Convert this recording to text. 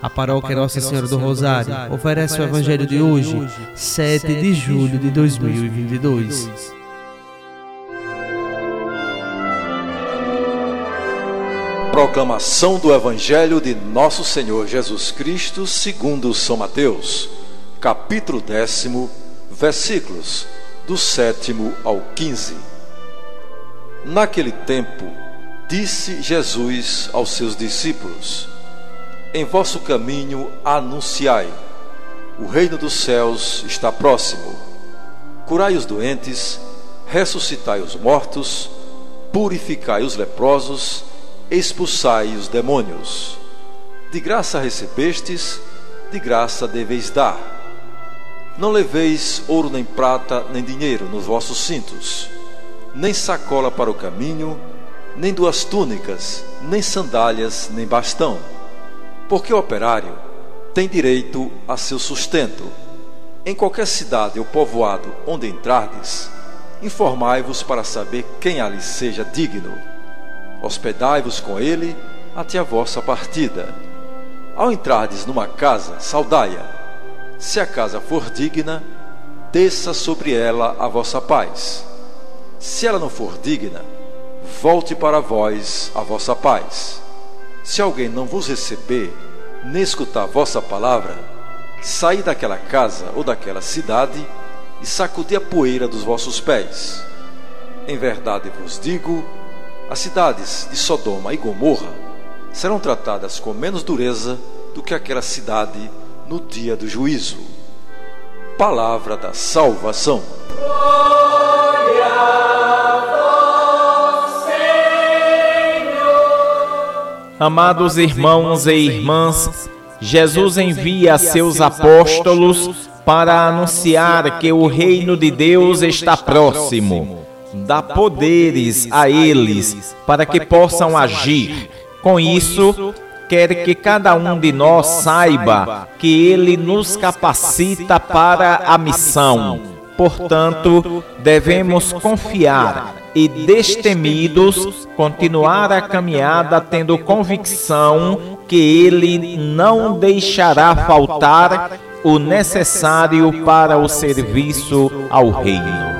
A paróquia Nossa Senhora do Rosário oferece o Evangelho de hoje, 7 de julho de 2022. Proclamação do Evangelho de Nosso Senhor Jesus Cristo, segundo São Mateus, capítulo décimo, versículos do sétimo ao quinze. Naquele tempo, disse Jesus aos seus discípulos: em vosso caminho anunciai: o reino dos céus está próximo. Curai os doentes, ressuscitai os mortos, purificai os leprosos, expulsai os demônios. De graça recebestes, de graça deveis dar. Não leveis ouro nem prata, nem dinheiro nos vossos cintos, nem sacola para o caminho, nem duas túnicas, nem sandálias, nem bastão porque o operário tem direito a seu sustento. Em qualquer cidade ou povoado onde entrardes, informai-vos para saber quem ali seja digno. Hospedai-vos com ele até a vossa partida. Ao entrardes numa casa, saudai-a. Se a casa for digna, desça sobre ela a vossa paz. Se ela não for digna, volte para vós a vossa paz. Se alguém não vos receber, nem escutar vossa palavra, saí daquela casa ou daquela cidade e sacudi a poeira dos vossos pés. Em verdade vos digo: as cidades de Sodoma e Gomorra serão tratadas com menos dureza do que aquela cidade no dia do juízo. Palavra da salvação. Amados irmãos e irmãs, Jesus envia seus apóstolos para anunciar que o reino de Deus está próximo. Dá poderes a eles para que possam agir. Com isso, quer que cada um de nós saiba que Ele nos capacita para a missão. Portanto, devemos confiar e destemidos, continuar a caminhada tendo convicção que Ele não deixará faltar o necessário para o serviço ao Reino.